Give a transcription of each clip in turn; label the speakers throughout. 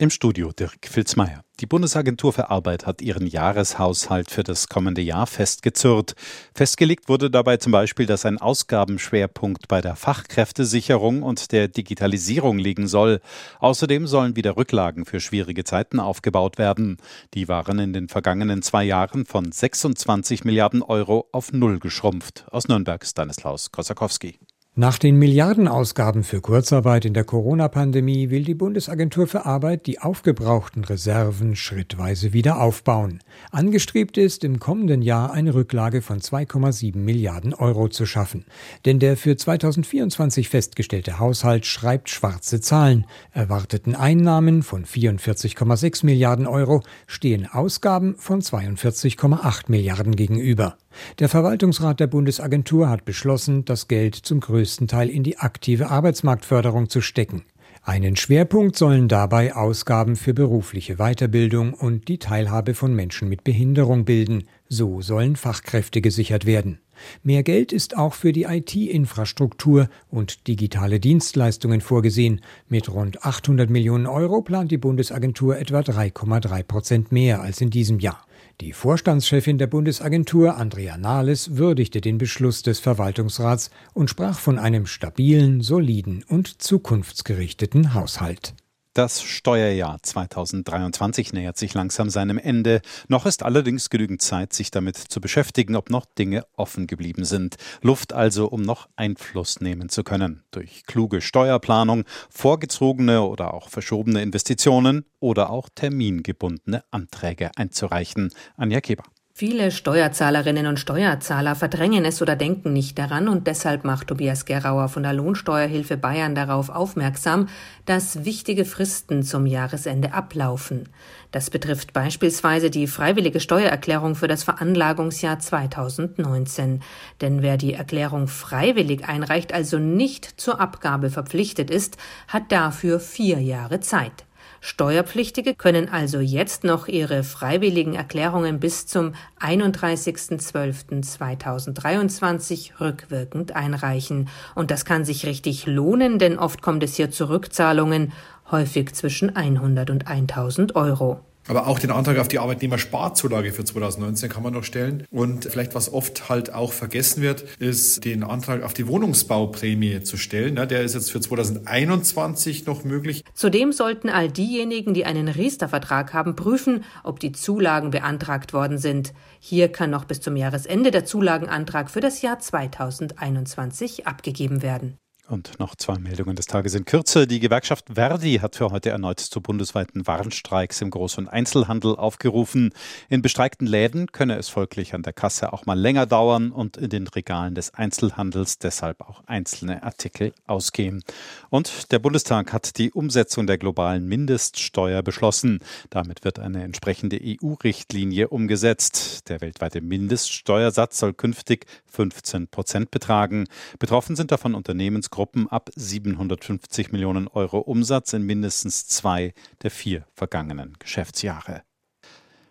Speaker 1: Im Studio Dirk Filzmeier. Die Bundesagentur für Arbeit hat ihren Jahreshaushalt für das kommende Jahr festgezurrt. Festgelegt wurde dabei zum Beispiel, dass ein Ausgabenschwerpunkt bei der Fachkräftesicherung und der Digitalisierung liegen soll. Außerdem sollen wieder Rücklagen für schwierige Zeiten aufgebaut werden. Die waren in den vergangenen zwei Jahren von 26 Milliarden Euro auf Null geschrumpft. Aus Nürnberg Stanislaus Kosakowski.
Speaker 2: Nach den Milliardenausgaben für Kurzarbeit in der Corona-Pandemie will die Bundesagentur für Arbeit die aufgebrauchten Reserven schrittweise wieder aufbauen. Angestrebt ist, im kommenden Jahr eine Rücklage von 2,7 Milliarden Euro zu schaffen. Denn der für 2024 festgestellte Haushalt schreibt schwarze Zahlen. Erwarteten Einnahmen von 44,6 Milliarden Euro stehen Ausgaben von 42,8 Milliarden gegenüber. Der Verwaltungsrat der Bundesagentur hat beschlossen, das Geld zum größten Teil in die aktive Arbeitsmarktförderung zu stecken. Einen Schwerpunkt sollen dabei Ausgaben für berufliche Weiterbildung und die Teilhabe von Menschen mit Behinderung bilden. So sollen Fachkräfte gesichert werden. Mehr Geld ist auch für die IT-Infrastruktur und digitale Dienstleistungen vorgesehen. Mit rund 800 Millionen Euro plant die Bundesagentur etwa 3,3 Prozent mehr als in diesem Jahr. Die Vorstandschefin der Bundesagentur, Andrea Nahles, würdigte den Beschluss des Verwaltungsrats und sprach von einem stabilen, soliden und zukunftsgerichteten Haushalt.
Speaker 1: Das Steuerjahr 2023 nähert sich langsam seinem Ende. Noch ist allerdings genügend Zeit, sich damit zu beschäftigen, ob noch Dinge offen geblieben sind. Luft also, um noch Einfluss nehmen zu können. Durch kluge Steuerplanung, vorgezogene oder auch verschobene Investitionen oder auch termingebundene Anträge einzureichen. Anja Keber.
Speaker 3: Viele Steuerzahlerinnen und Steuerzahler verdrängen es oder denken nicht daran und deshalb macht Tobias Gerauer von der Lohnsteuerhilfe Bayern darauf aufmerksam, dass wichtige Fristen zum Jahresende ablaufen. Das betrifft beispielsweise die freiwillige Steuererklärung für das Veranlagungsjahr 2019. Denn wer die Erklärung freiwillig einreicht, also nicht zur Abgabe verpflichtet ist, hat dafür vier Jahre Zeit. Steuerpflichtige können also jetzt noch ihre freiwilligen Erklärungen bis zum 31.12.2023 rückwirkend einreichen. Und das kann sich richtig lohnen, denn oft kommt es hier zu Rückzahlungen, häufig zwischen 100 und 1000 Euro.
Speaker 4: Aber auch den Antrag auf die Arbeitnehmersparzulage für 2019 kann man noch stellen. Und vielleicht, was oft halt auch vergessen wird, ist den Antrag auf die Wohnungsbauprämie zu stellen. Der ist jetzt für 2021 noch möglich.
Speaker 3: Zudem sollten all diejenigen, die einen Riester-Vertrag haben, prüfen, ob die Zulagen beantragt worden sind. Hier kann noch bis zum Jahresende der Zulagenantrag für das Jahr 2021 abgegeben werden.
Speaker 1: Und noch zwei Meldungen des Tages in Kürze. Die Gewerkschaft Verdi hat für heute erneut zu bundesweiten Warnstreiks im Groß- und Einzelhandel aufgerufen. In bestreikten Läden könne es folglich an der Kasse auch mal länger dauern und in den Regalen des Einzelhandels deshalb auch einzelne Artikel ausgehen. Und der Bundestag hat die Umsetzung der globalen Mindeststeuer beschlossen. Damit wird eine entsprechende EU-Richtlinie umgesetzt. Der weltweite Mindeststeuersatz soll künftig 15 Prozent betragen. Betroffen sind davon Unternehmensgruppen Gruppen ab 750 Millionen Euro Umsatz in mindestens zwei der vier vergangenen Geschäftsjahre.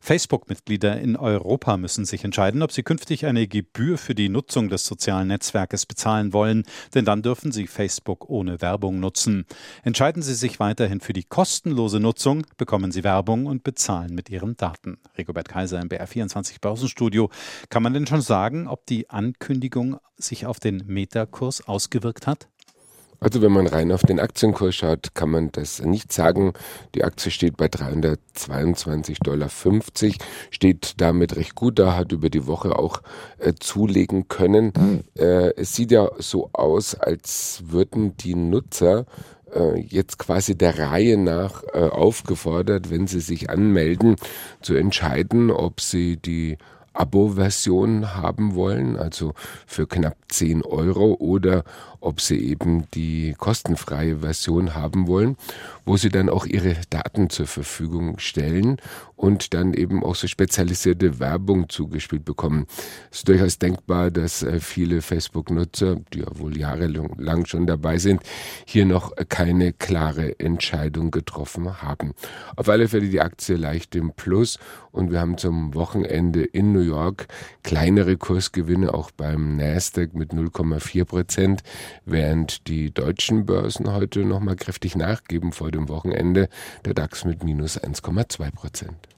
Speaker 1: Facebook-Mitglieder in Europa müssen sich entscheiden, ob sie künftig eine Gebühr für die Nutzung des sozialen Netzwerkes bezahlen wollen, denn dann dürfen sie Facebook ohne Werbung nutzen. Entscheiden sie sich weiterhin für die kostenlose Nutzung, bekommen sie Werbung und bezahlen mit ihren Daten. Rigobert Kaiser im BR24 Börsenstudio. Kann man denn schon sagen, ob die Ankündigung sich auf den Metakurs ausgewirkt hat?
Speaker 5: Also wenn man rein auf den Aktienkurs schaut, kann man das nicht sagen. Die Aktie steht bei 322,50 Dollar, steht damit recht gut da, hat über die Woche auch äh, zulegen können. Mhm. Äh, es sieht ja so aus, als würden die Nutzer äh, jetzt quasi der Reihe nach äh, aufgefordert, wenn sie sich anmelden, zu entscheiden, ob sie die Abo-Version haben wollen, also für knapp 10 Euro, oder ob sie eben die kostenfreie Version haben wollen, wo sie dann auch ihre Daten zur Verfügung stellen und dann eben auch so spezialisierte Werbung zugespielt bekommen. Es ist durchaus denkbar, dass äh, viele Facebook-Nutzer, die ja wohl jahrelang schon dabei sind, hier noch keine klare Entscheidung getroffen haben. Auf alle Fälle die Aktie leicht im Plus und wir haben zum Wochenende in New York kleinere Kursgewinne auch beim Nasdaq mit 0,4 Prozent, während die deutschen Börsen heute nochmal kräftig nachgeben vor dem Wochenende. Der DAX mit minus 1,2 Prozent.